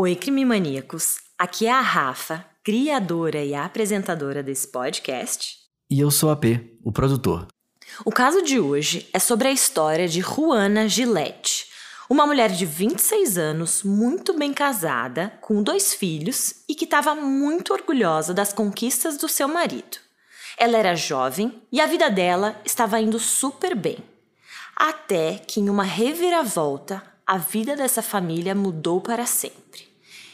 Oi, crime maníacos. Aqui é a Rafa, criadora e apresentadora desse podcast. E eu sou a P, o produtor. O caso de hoje é sobre a história de Juana Gillette, uma mulher de 26 anos, muito bem casada, com dois filhos e que estava muito orgulhosa das conquistas do seu marido. Ela era jovem e a vida dela estava indo super bem. Até que, em uma reviravolta, a vida dessa família mudou para sempre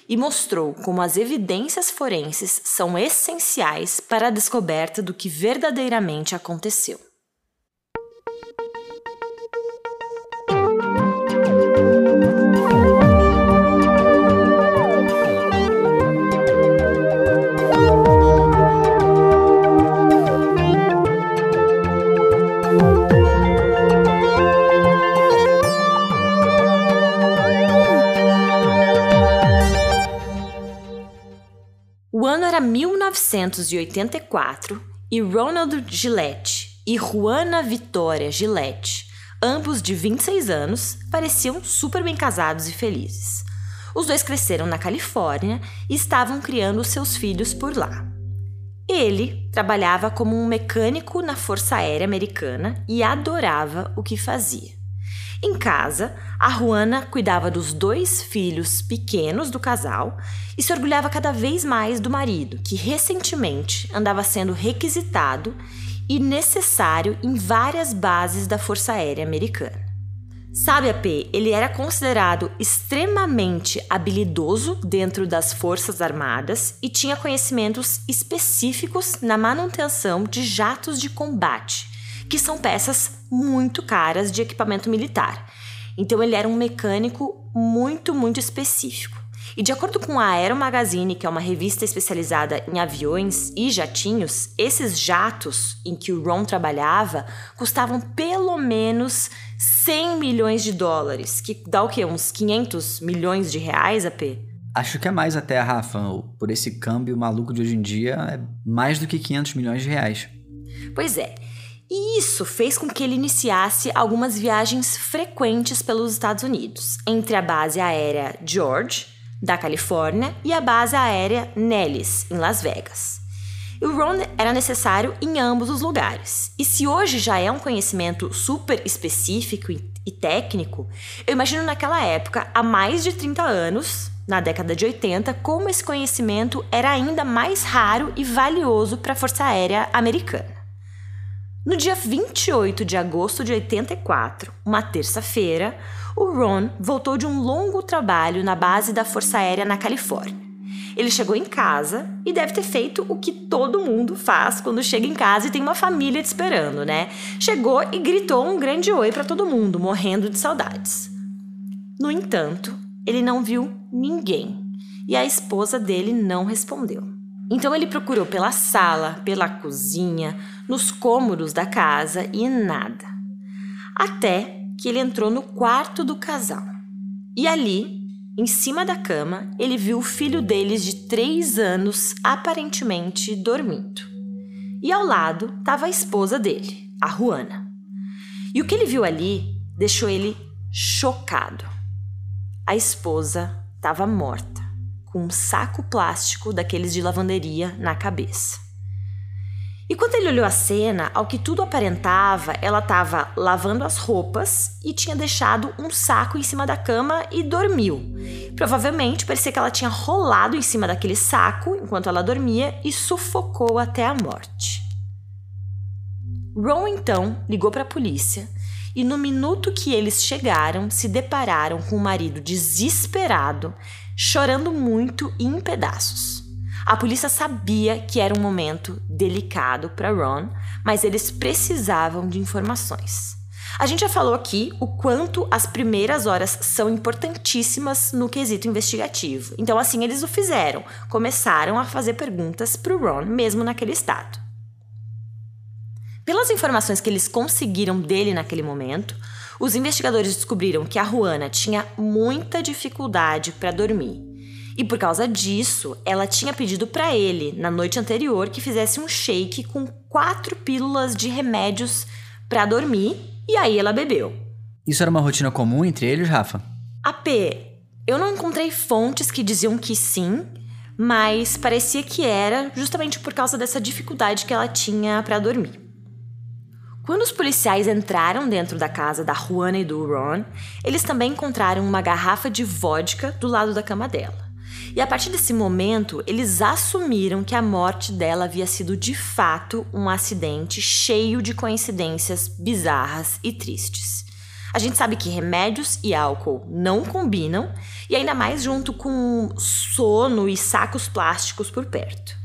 e mostrou como as evidências forenses são essenciais para a descoberta do que verdadeiramente aconteceu. 1984 e Ronald Gillette e Juana Vitória Gillette, ambos de 26 anos, pareciam super bem casados e felizes. Os dois cresceram na Califórnia e estavam criando seus filhos por lá. Ele trabalhava como um mecânico na Força Aérea Americana e adorava o que fazia. Em casa, a Juana cuidava dos dois filhos pequenos do casal e se orgulhava cada vez mais do marido, que recentemente andava sendo requisitado e necessário em várias bases da Força Aérea Americana. Sabe, AP, ele era considerado extremamente habilidoso dentro das Forças Armadas e tinha conhecimentos específicos na manutenção de jatos de combate que são peças muito caras de equipamento militar. Então ele era um mecânico muito, muito específico. E de acordo com a Aero Magazine, que é uma revista especializada em aviões e jatinhos, esses jatos em que o Ron trabalhava custavam pelo menos 100 milhões de dólares, que dá o quê? Uns 500 milhões de reais, AP? Acho que é mais até, Rafa. Por esse câmbio maluco de hoje em dia, é mais do que 500 milhões de reais. Pois é. E isso fez com que ele iniciasse algumas viagens frequentes pelos Estados Unidos, entre a base aérea George, da Califórnia, e a base aérea Nellis, em Las Vegas. E o Ron era necessário em ambos os lugares. E se hoje já é um conhecimento super específico e técnico, eu imagino naquela época, há mais de 30 anos, na década de 80, como esse conhecimento era ainda mais raro e valioso para a Força Aérea Americana. No dia 28 de agosto de 84, uma terça-feira, o Ron voltou de um longo trabalho na base da Força Aérea na Califórnia. Ele chegou em casa e deve ter feito o que todo mundo faz quando chega em casa e tem uma família te esperando, né? Chegou e gritou um grande oi para todo mundo, morrendo de saudades. No entanto, ele não viu ninguém e a esposa dele não respondeu. Então ele procurou pela sala, pela cozinha, nos cômodos da casa e nada. Até que ele entrou no quarto do casal. E ali, em cima da cama, ele viu o filho deles de três anos aparentemente dormindo. E ao lado estava a esposa dele, a Juana. E o que ele viu ali deixou ele chocado. A esposa estava morta com um saco plástico daqueles de lavanderia na cabeça. E quando ele olhou a cena, ao que tudo aparentava, ela estava lavando as roupas e tinha deixado um saco em cima da cama e dormiu. Provavelmente parecia que ela tinha rolado em cima daquele saco enquanto ela dormia e sufocou até a morte. Ron então ligou para a polícia e no minuto que eles chegaram, se depararam com o marido desesperado chorando muito e em pedaços. A polícia sabia que era um momento delicado para Ron, mas eles precisavam de informações. A gente já falou aqui o quanto as primeiras horas são importantíssimas no quesito investigativo. Então, assim, eles o fizeram. Começaram a fazer perguntas para o Ron, mesmo naquele estado. Pelas informações que eles conseguiram dele naquele momento, os investigadores descobriram que a Juana tinha muita dificuldade para dormir. E por causa disso, ela tinha pedido para ele, na noite anterior, que fizesse um shake com quatro pílulas de remédios para dormir, e aí ela bebeu. Isso era uma rotina comum entre eles, Rafa? A P, Eu não encontrei fontes que diziam que sim, mas parecia que era justamente por causa dessa dificuldade que ela tinha para dormir. Quando os policiais entraram dentro da casa da Juana e do Ron, eles também encontraram uma garrafa de vodka do lado da cama dela. E a partir desse momento, eles assumiram que a morte dela havia sido de fato um acidente cheio de coincidências bizarras e tristes. A gente sabe que remédios e álcool não combinam, e ainda mais junto com sono e sacos plásticos por perto.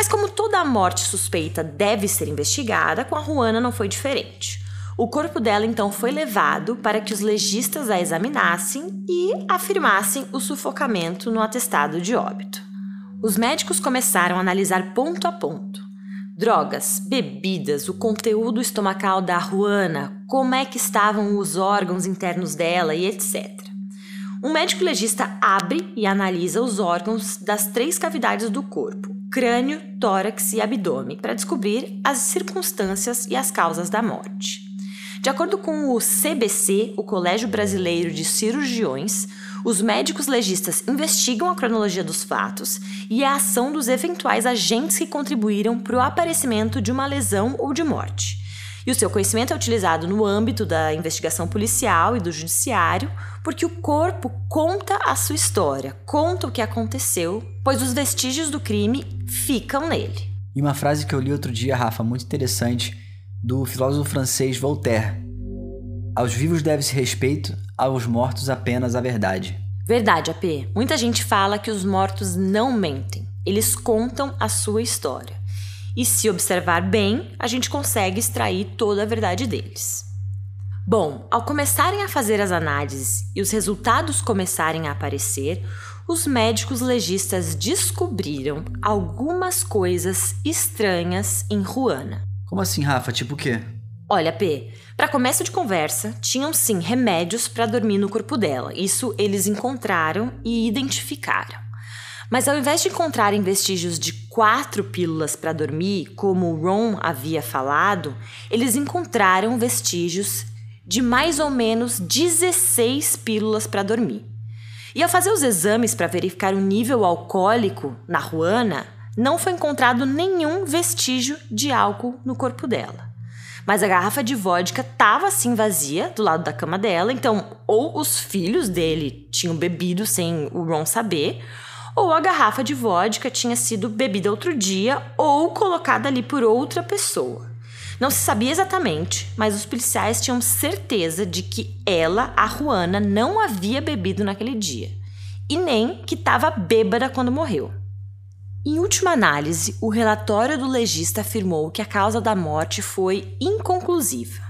Mas como toda morte suspeita deve ser investigada, com a Juana não foi diferente. O corpo dela então foi levado para que os legistas a examinassem e afirmassem o sufocamento no atestado de óbito. Os médicos começaram a analisar ponto a ponto. Drogas, bebidas, o conteúdo estomacal da Juana, como é que estavam os órgãos internos dela e etc. Um médico legista abre e analisa os órgãos das três cavidades do corpo, crânio, tórax e abdômen, para descobrir as circunstâncias e as causas da morte. De acordo com o CBC, o Colégio Brasileiro de Cirurgiões, os médicos legistas investigam a cronologia dos fatos e a ação dos eventuais agentes que contribuíram para o aparecimento de uma lesão ou de morte. E o seu conhecimento é utilizado no âmbito da investigação policial e do judiciário, porque o corpo conta a sua história, conta o que aconteceu, pois os vestígios do crime ficam nele. E uma frase que eu li outro dia, Rafa, muito interessante, do filósofo francês Voltaire. Aos vivos deve-se respeito, aos mortos apenas a verdade. Verdade, AP. Muita gente fala que os mortos não mentem. Eles contam a sua história. E se observar bem, a gente consegue extrair toda a verdade deles. Bom, ao começarem a fazer as análises e os resultados começarem a aparecer, os médicos legistas descobriram algumas coisas estranhas em Ruana. Como assim, Rafa? Tipo o quê? Olha, P, para começo de conversa, tinham sim remédios para dormir no corpo dela. Isso eles encontraram e identificaram. Mas ao invés de encontrarem vestígios de quatro pílulas para dormir, como o Ron havia falado, eles encontraram vestígios de mais ou menos 16 pílulas para dormir. E ao fazer os exames para verificar o nível alcoólico na Ruana, não foi encontrado nenhum vestígio de álcool no corpo dela. Mas a garrafa de vodka estava assim vazia do lado da cama dela, então ou os filhos dele tinham bebido sem o Ron saber, ou a garrafa de vodka tinha sido bebida outro dia ou colocada ali por outra pessoa. Não se sabia exatamente, mas os policiais tinham certeza de que ela, a Juana, não havia bebido naquele dia e nem que estava bêbada quando morreu. Em última análise, o relatório do legista afirmou que a causa da morte foi inconclusiva,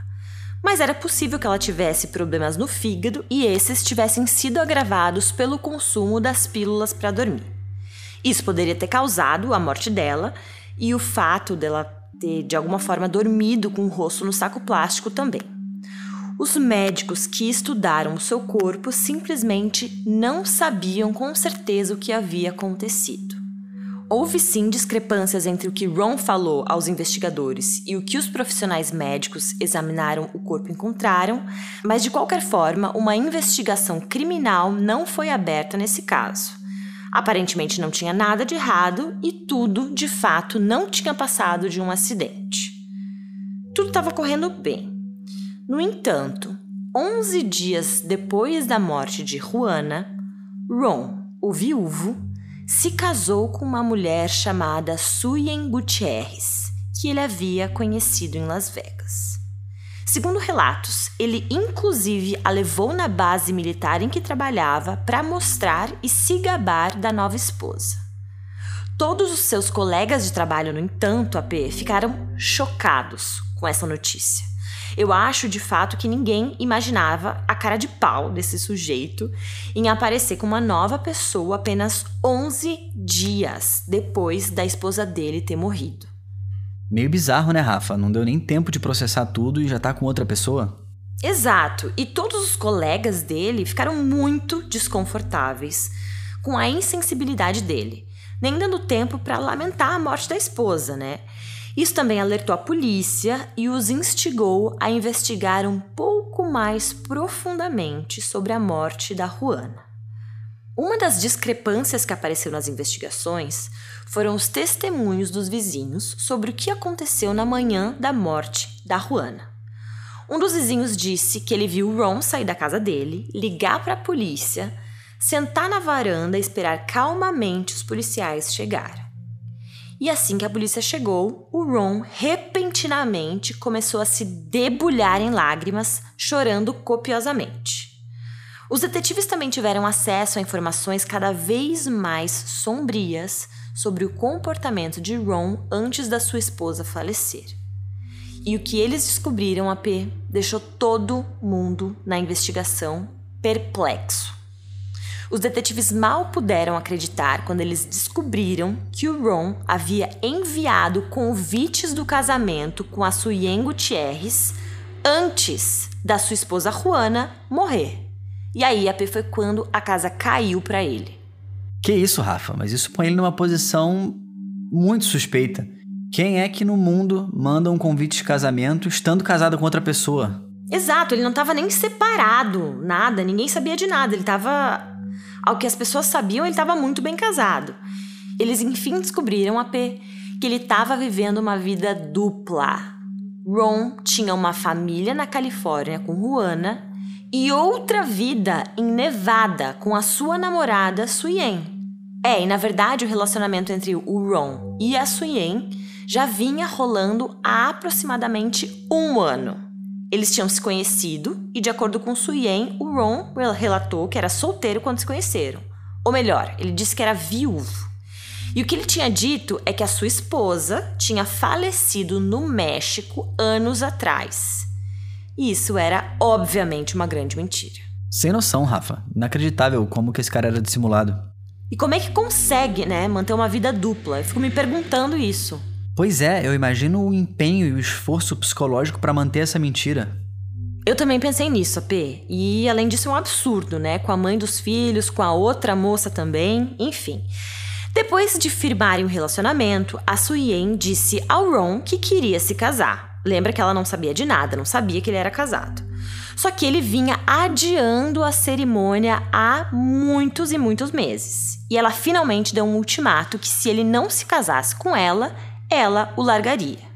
mas era possível que ela tivesse problemas no fígado e esses tivessem sido agravados pelo consumo das pílulas para dormir. Isso poderia ter causado a morte dela e o fato dela ter de alguma forma dormido com o rosto no saco plástico também. Os médicos que estudaram o seu corpo simplesmente não sabiam com certeza o que havia acontecido. Houve sim discrepâncias entre o que Ron falou aos investigadores e o que os profissionais médicos examinaram o corpo encontraram, mas de qualquer forma, uma investigação criminal não foi aberta nesse caso. Aparentemente não tinha nada de errado e tudo, de fato, não tinha passado de um acidente. Tudo estava correndo bem. No entanto, 11 dias depois da morte de Juana, Ron, o viúvo, se casou com uma mulher chamada Suyen Gutierrez, que ele havia conhecido em Las Vegas. Segundo relatos, ele inclusive a levou na base militar em que trabalhava para mostrar e se gabar da nova esposa. Todos os seus colegas de trabalho, no entanto, AP, ficaram chocados com essa notícia. Eu acho de fato que ninguém imaginava a cara de pau desse sujeito em aparecer com uma nova pessoa apenas 11 dias depois da esposa dele ter morrido. Meio bizarro, né, Rafa? Não deu nem tempo de processar tudo e já tá com outra pessoa? Exato, e todos os colegas dele ficaram muito desconfortáveis com a insensibilidade dele, nem dando tempo para lamentar a morte da esposa, né? Isso também alertou a polícia e os instigou a investigar um pouco mais profundamente sobre a morte da Juana. Uma das discrepâncias que apareceu nas investigações foram os testemunhos dos vizinhos sobre o que aconteceu na manhã da morte da Juana. Um dos vizinhos disse que ele viu Ron sair da casa dele, ligar para a polícia, sentar na varanda e esperar calmamente os policiais chegarem. E assim que a polícia chegou, o Ron repentinamente começou a se debulhar em lágrimas, chorando copiosamente. Os detetives também tiveram acesso a informações cada vez mais sombrias sobre o comportamento de Ron antes da sua esposa falecer. E o que eles descobriram, AP, deixou todo mundo na investigação perplexo. Os detetives mal puderam acreditar quando eles descobriram que o Ron havia enviado convites do casamento com a Suyen Gutierrez antes da sua esposa Juana morrer. E aí, AP foi quando a casa caiu para ele. Que isso, Rafa, mas isso põe ele numa posição muito suspeita. Quem é que no mundo manda um convite de casamento estando casado com outra pessoa? Exato, ele não estava nem separado, nada, ninguém sabia de nada. Ele estava ao que as pessoas sabiam, ele estava muito bem casado. Eles enfim descobriram a P que ele estava vivendo uma vida dupla. Ron tinha uma família na Califórnia com Juana e outra vida em Nevada com a sua namorada Suyen. É, e na verdade o relacionamento entre o Ron e a Suyen já vinha rolando há aproximadamente um ano. Eles tinham se conhecido e, de acordo com Suyen, o Ron relatou que era solteiro quando se conheceram. Ou melhor, ele disse que era viúvo. E o que ele tinha dito é que a sua esposa tinha falecido no México anos atrás. E isso era, obviamente, uma grande mentira. Sem noção, Rafa. Inacreditável como que esse cara era dissimulado. E como é que consegue, né, manter uma vida dupla? Eu fico me perguntando isso. Pois é, eu imagino o empenho e o esforço psicológico para manter essa mentira. Eu também pensei nisso, AP. E além disso é um absurdo, né? Com a mãe dos filhos, com a outra moça também, enfim. Depois de firmarem o um relacionamento, a Suyen disse ao Ron que queria se casar. Lembra que ela não sabia de nada, não sabia que ele era casado. Só que ele vinha adiando a cerimônia há muitos e muitos meses. E ela finalmente deu um ultimato que se ele não se casasse com ela, ela o largaria.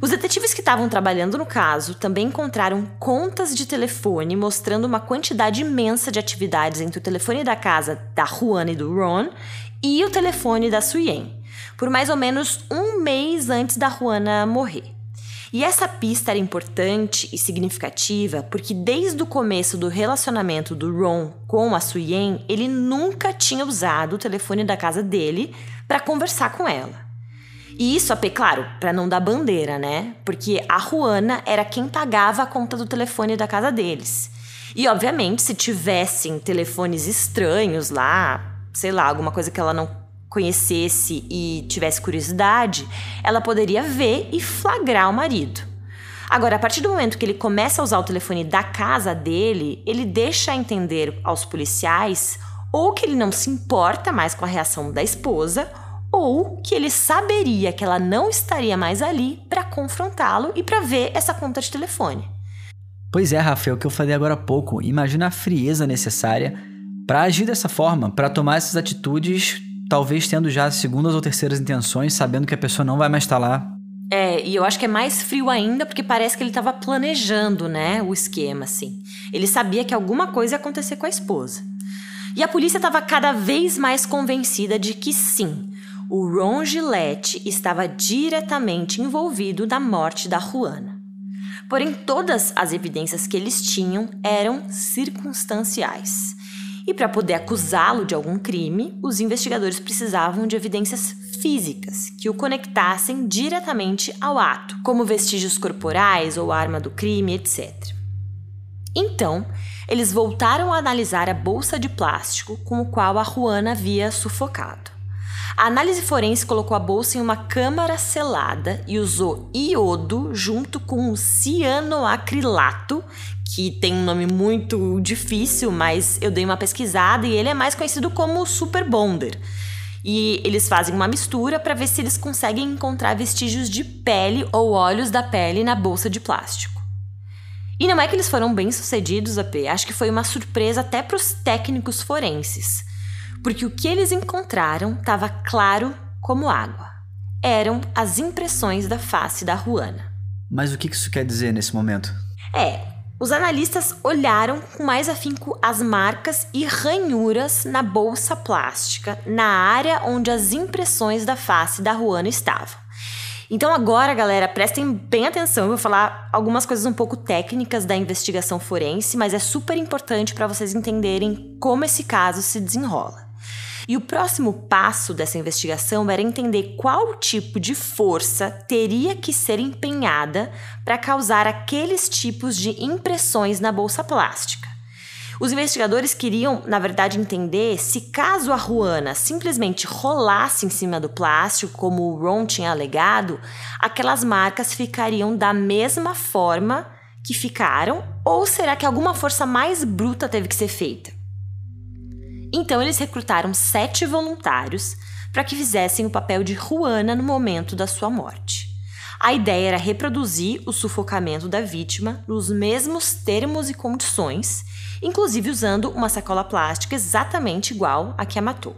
Os detetives que estavam trabalhando no caso também encontraram contas de telefone mostrando uma quantidade imensa de atividades entre o telefone da casa da Juana e do Ron e o telefone da Suyen, por mais ou menos um mês antes da Juana morrer. E essa pista era importante e significativa porque desde o começo do relacionamento do Ron com a Suyen, ele nunca tinha usado o telefone da casa dele para conversar com ela. E isso, claro, para não dar bandeira, né? Porque a Juana era quem pagava a conta do telefone da casa deles. E, obviamente, se tivessem telefones estranhos lá, sei lá, alguma coisa que ela não conhecesse e tivesse curiosidade, ela poderia ver e flagrar o marido. Agora, a partir do momento que ele começa a usar o telefone da casa dele, ele deixa entender aos policiais ou que ele não se importa mais com a reação da esposa, ou que ele saberia que ela não estaria mais ali para confrontá-lo e para ver essa conta de telefone. Pois é, Rafael, o que eu falei agora há pouco. Imagina a frieza necessária para agir dessa forma, para tomar essas atitudes, talvez tendo já segundas ou terceiras intenções, sabendo que a pessoa não vai mais estar lá. É, e eu acho que é mais frio ainda porque parece que ele estava planejando, né, o esquema assim. Ele sabia que alguma coisa ia acontecer com a esposa. E a polícia estava cada vez mais convencida de que sim, o Ron Gillette estava diretamente envolvido na morte da Juana. Porém, todas as evidências que eles tinham eram circunstanciais. E para poder acusá-lo de algum crime, os investigadores precisavam de evidências físicas que o conectassem diretamente ao ato, como vestígios corporais ou arma do crime, etc. Então, eles voltaram a analisar a bolsa de plástico com o qual a Juana havia sufocado. A análise forense colocou a bolsa em uma câmara selada e usou iodo junto com cianoacrilato, que tem um nome muito difícil, mas eu dei uma pesquisada e ele é mais conhecido como Super Bonder. E eles fazem uma mistura para ver se eles conseguem encontrar vestígios de pele ou óleos da pele na bolsa de plástico. E não é que eles foram bem sucedidos, AP, acho que foi uma surpresa até para os técnicos forenses, porque o que eles encontraram estava claro como água. Eram as impressões da face da Ruana. Mas o que isso quer dizer nesse momento? É, os analistas olharam com mais afinco as marcas e ranhuras na bolsa plástica, na área onde as impressões da face da Ruana estavam. Então agora, galera, prestem bem atenção, eu vou falar algumas coisas um pouco técnicas da investigação forense, mas é super importante para vocês entenderem como esse caso se desenrola. E o próximo passo dessa investigação era entender qual tipo de força teria que ser empenhada para causar aqueles tipos de impressões na bolsa plástica. Os investigadores queriam, na verdade, entender se caso a Ruana simplesmente rolasse em cima do plástico, como o Ron tinha alegado, aquelas marcas ficariam da mesma forma que ficaram, ou será que alguma força mais bruta teve que ser feita? Então eles recrutaram sete voluntários para que fizessem o papel de Juana no momento da sua morte. A ideia era reproduzir o sufocamento da vítima nos mesmos termos e condições, inclusive usando uma sacola plástica exatamente igual à que a matou.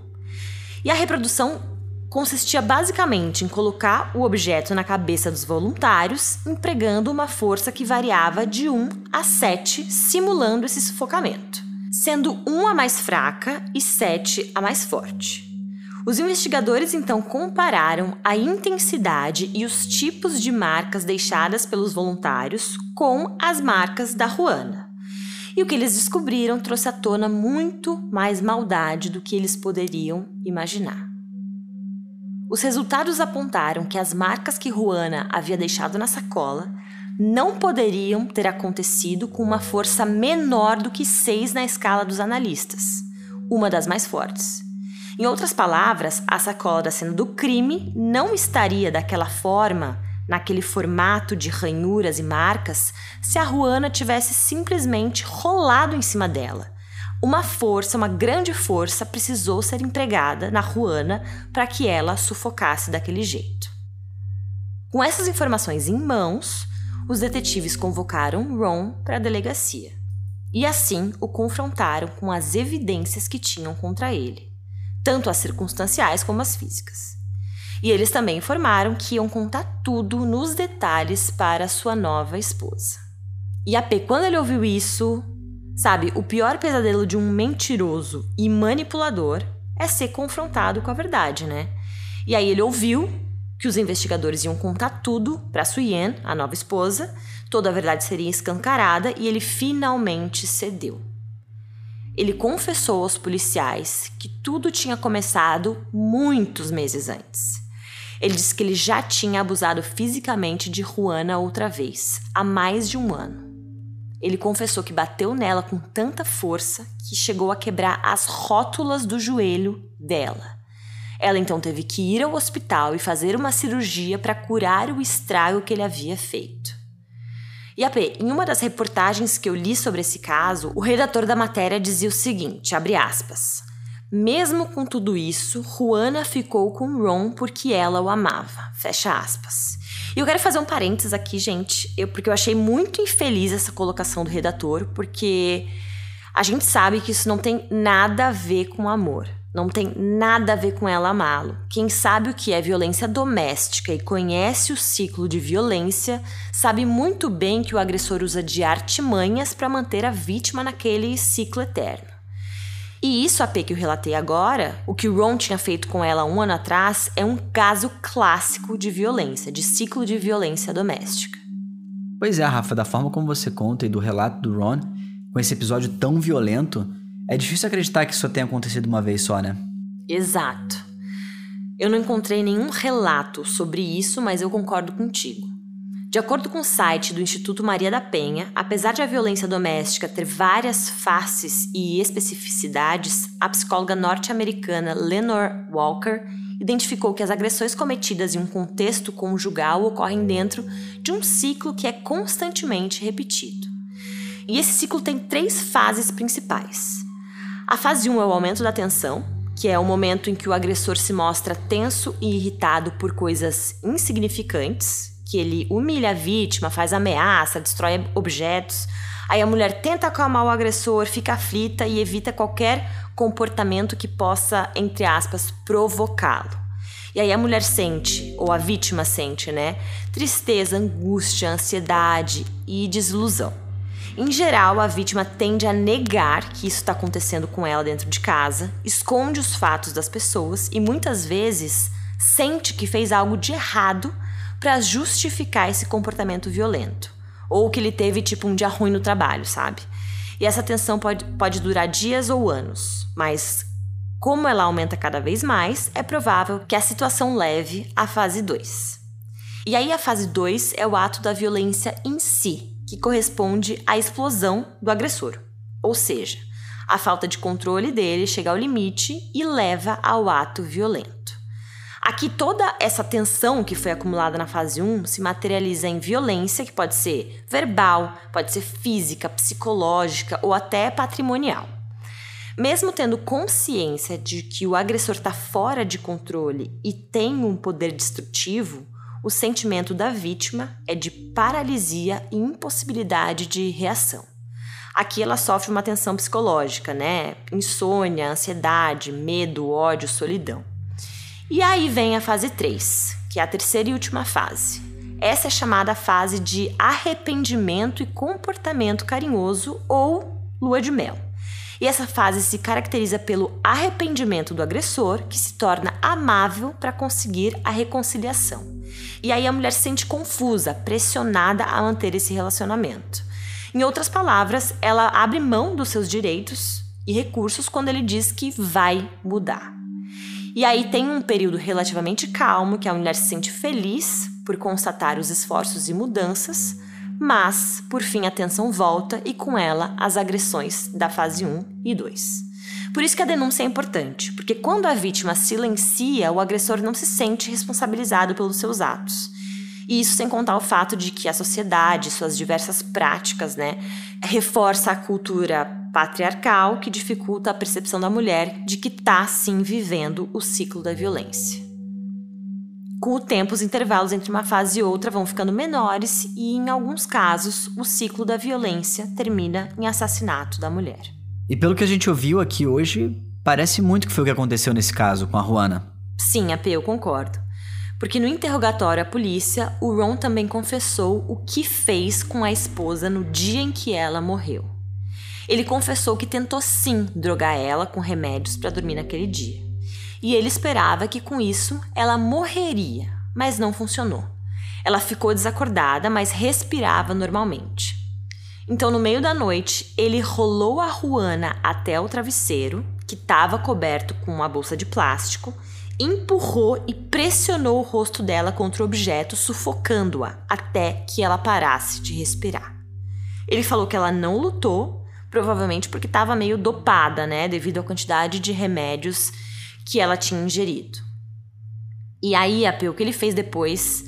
E a reprodução consistia basicamente em colocar o objeto na cabeça dos voluntários, empregando uma força que variava de 1 a 7, simulando esse sufocamento sendo 1 a mais fraca e 7 a mais forte. Os investigadores então compararam a intensidade e os tipos de marcas deixadas pelos voluntários com as marcas da Ruana. E o que eles descobriram trouxe à tona muito mais maldade do que eles poderiam imaginar. Os resultados apontaram que as marcas que Juana havia deixado na sacola não poderiam ter acontecido com uma força menor do que 6 na escala dos analistas, uma das mais fortes. Em outras palavras, a sacola da cena do crime não estaria daquela forma, naquele formato de ranhuras e marcas, se a Ruana tivesse simplesmente rolado em cima dela. Uma força, uma grande força, precisou ser empregada na Ruana para que ela sufocasse daquele jeito. Com essas informações em mãos, os detetives convocaram Ron para a delegacia e assim o confrontaram com as evidências que tinham contra ele, tanto as circunstanciais como as físicas. E eles também informaram que iam contar tudo nos detalhes para sua nova esposa. E a P, quando ele ouviu isso, sabe, o pior pesadelo de um mentiroso e manipulador é ser confrontado com a verdade, né? E aí ele ouviu que os investigadores iam contar tudo para Suyen, a nova esposa, toda a verdade seria escancarada e ele finalmente cedeu. Ele confessou aos policiais que tudo tinha começado muitos meses antes. Ele disse que ele já tinha abusado fisicamente de Juana outra vez, há mais de um ano. Ele confessou que bateu nela com tanta força que chegou a quebrar as rótulas do joelho dela. Ela então teve que ir ao hospital e fazer uma cirurgia para curar o estrago que ele havia feito. E AP, em uma das reportagens que eu li sobre esse caso, o redator da matéria dizia o seguinte, aspas: Mesmo com tudo isso, Juana ficou com Ron porque ela o amava. Fecha aspas. E eu quero fazer um parênteses aqui, gente, eu, porque eu achei muito infeliz essa colocação do redator, porque a gente sabe que isso não tem nada a ver com amor. Não tem nada a ver com ela amá-lo. Quem sabe o que é violência doméstica e conhece o ciclo de violência, sabe muito bem que o agressor usa de artimanhas para manter a vítima naquele ciclo eterno. E isso, a P que eu relatei agora, o que o Ron tinha feito com ela um ano atrás, é um caso clássico de violência, de ciclo de violência doméstica. Pois é, Rafa, da forma como você conta e do relato do Ron, com esse episódio tão violento, é difícil acreditar que isso tenha acontecido uma vez só, né? Exato. Eu não encontrei nenhum relato sobre isso, mas eu concordo contigo. De acordo com o site do Instituto Maria da Penha, apesar de a violência doméstica ter várias faces e especificidades, a psicóloga norte-americana Lenore Walker identificou que as agressões cometidas em um contexto conjugal ocorrem dentro de um ciclo que é constantemente repetido. E esse ciclo tem três fases principais. A fase 1 é o aumento da tensão, que é o momento em que o agressor se mostra tenso e irritado por coisas insignificantes, que ele humilha a vítima, faz ameaça, destrói objetos. Aí a mulher tenta acalmar o agressor, fica aflita e evita qualquer comportamento que possa, entre aspas, provocá-lo. E aí a mulher sente, ou a vítima sente, né? Tristeza, angústia, ansiedade e desilusão. Em geral, a vítima tende a negar que isso está acontecendo com ela dentro de casa, esconde os fatos das pessoas e muitas vezes sente que fez algo de errado para justificar esse comportamento violento. Ou que ele teve tipo um dia ruim no trabalho, sabe? E essa tensão pode, pode durar dias ou anos, mas como ela aumenta cada vez mais, é provável que a situação leve à fase 2. E aí a fase 2 é o ato da violência em si, que corresponde à explosão do agressor. Ou seja, a falta de controle dele chega ao limite e leva ao ato violento. Aqui toda essa tensão que foi acumulada na fase 1 se materializa em violência, que pode ser verbal, pode ser física, psicológica ou até patrimonial. Mesmo tendo consciência de que o agressor está fora de controle e tem um poder destrutivo, o sentimento da vítima é de paralisia e impossibilidade de reação. Aqui ela sofre uma tensão psicológica, né? Insônia, ansiedade, medo, ódio, solidão. E aí vem a fase 3, que é a terceira e última fase. Essa é chamada fase de arrependimento e comportamento carinhoso ou lua de mel. E essa fase se caracteriza pelo arrependimento do agressor, que se torna amável para conseguir a reconciliação. E aí a mulher se sente confusa, pressionada a manter esse relacionamento. Em outras palavras, ela abre mão dos seus direitos e recursos quando ele diz que vai mudar. E aí tem um período relativamente calmo que a mulher se sente feliz por constatar os esforços e mudanças, mas, por fim, a tensão volta e com ela as agressões da fase 1 e 2. Por isso que a denúncia é importante, porque quando a vítima silencia, o agressor não se sente responsabilizado pelos seus atos. E isso sem contar o fato de que a sociedade, suas diversas práticas, né, reforça a cultura patriarcal que dificulta a percepção da mulher de que está sim vivendo o ciclo da violência. Com o tempo, os intervalos entre uma fase e outra vão ficando menores e, em alguns casos, o ciclo da violência termina em assassinato da mulher. E pelo que a gente ouviu aqui hoje, parece muito que foi o que aconteceu nesse caso com a Juana. Sim, AP, eu concordo. Porque no interrogatório à polícia, o Ron também confessou o que fez com a esposa no dia em que ela morreu. Ele confessou que tentou sim drogar ela com remédios para dormir naquele dia e ele esperava que com isso ela morreria, mas não funcionou. Ela ficou desacordada, mas respirava normalmente. Então, no meio da noite, ele rolou a Ruana até o travesseiro, que estava coberto com uma bolsa de plástico, empurrou e pressionou o rosto dela contra o objeto, sufocando-a até que ela parasse de respirar. Ele falou que ela não lutou, provavelmente porque estava meio dopada, né, devido à quantidade de remédios que ela tinha ingerido. E aí, o que ele fez depois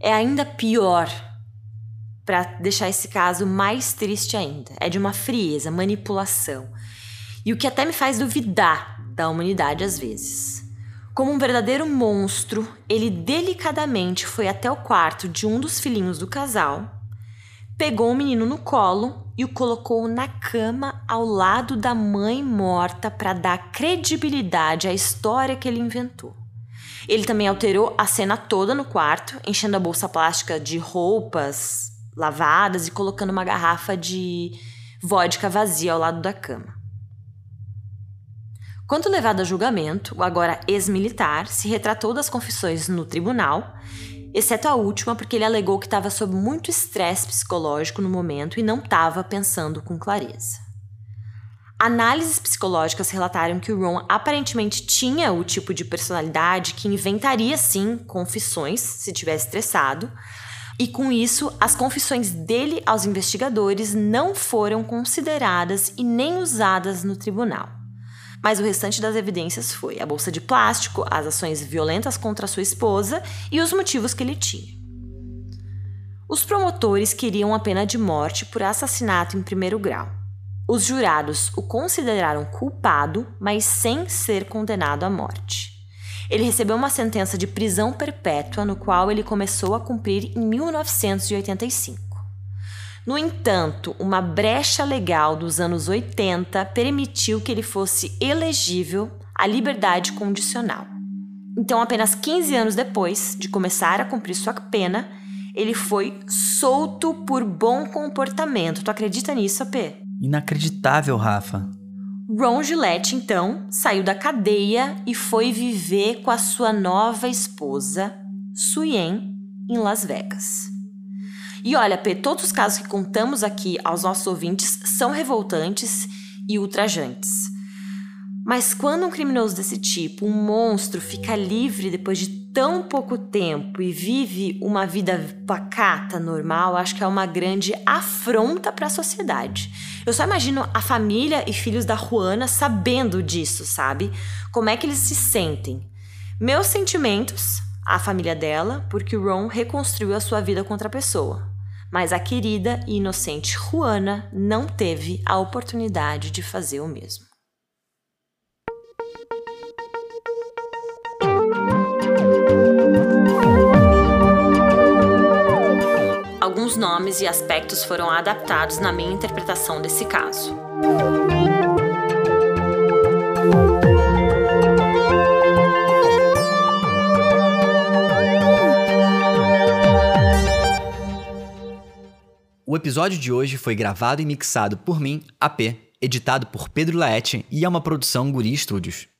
é ainda pior para deixar esse caso mais triste ainda. É de uma frieza, manipulação. E o que até me faz duvidar da humanidade às vezes. Como um verdadeiro monstro, ele delicadamente foi até o quarto de um dos filhinhos do casal, pegou o menino no colo e o colocou na cama ao lado da mãe morta para dar credibilidade à história que ele inventou. Ele também alterou a cena toda no quarto, enchendo a bolsa plástica de roupas lavadas e colocando uma garrafa de vodka vazia ao lado da cama. Quando levado a julgamento, o agora ex-militar se retratou das confissões no tribunal exceto a última, porque ele alegou que estava sob muito estresse psicológico no momento e não estava pensando com clareza. Análises psicológicas relataram que o Ron aparentemente tinha o tipo de personalidade que inventaria sim confissões se tivesse estressado, e com isso as confissões dele aos investigadores não foram consideradas e nem usadas no tribunal mas o restante das evidências foi a bolsa de plástico, as ações violentas contra sua esposa e os motivos que ele tinha. Os promotores queriam a pena de morte por assassinato em primeiro grau. Os jurados o consideraram culpado, mas sem ser condenado à morte. Ele recebeu uma sentença de prisão perpétua, no qual ele começou a cumprir em 1985. No entanto, uma brecha legal dos anos 80 permitiu que ele fosse elegível à liberdade condicional. Então, apenas 15 anos depois de começar a cumprir sua pena, ele foi solto por bom comportamento. Tu acredita nisso, AP? Inacreditável, Rafa. Ron Gillette, então, saiu da cadeia e foi viver com a sua nova esposa, Suyen, em Las Vegas. E olha, P, todos os casos que contamos aqui aos nossos ouvintes são revoltantes e ultrajantes. Mas quando um criminoso desse tipo, um monstro, fica livre depois de tão pouco tempo e vive uma vida pacata, normal, acho que é uma grande afronta para a sociedade. Eu só imagino a família e filhos da Juana sabendo disso, sabe? Como é que eles se sentem? Meus sentimentos, a família dela, porque o Ron reconstruiu a sua vida contra a pessoa. Mas a querida e inocente Juana não teve a oportunidade de fazer o mesmo. alguns nomes e aspectos foram adaptados na minha interpretação desse caso. O episódio de hoje foi gravado e mixado por mim, AP, editado por Pedro Laete e é uma produção Guri Studios.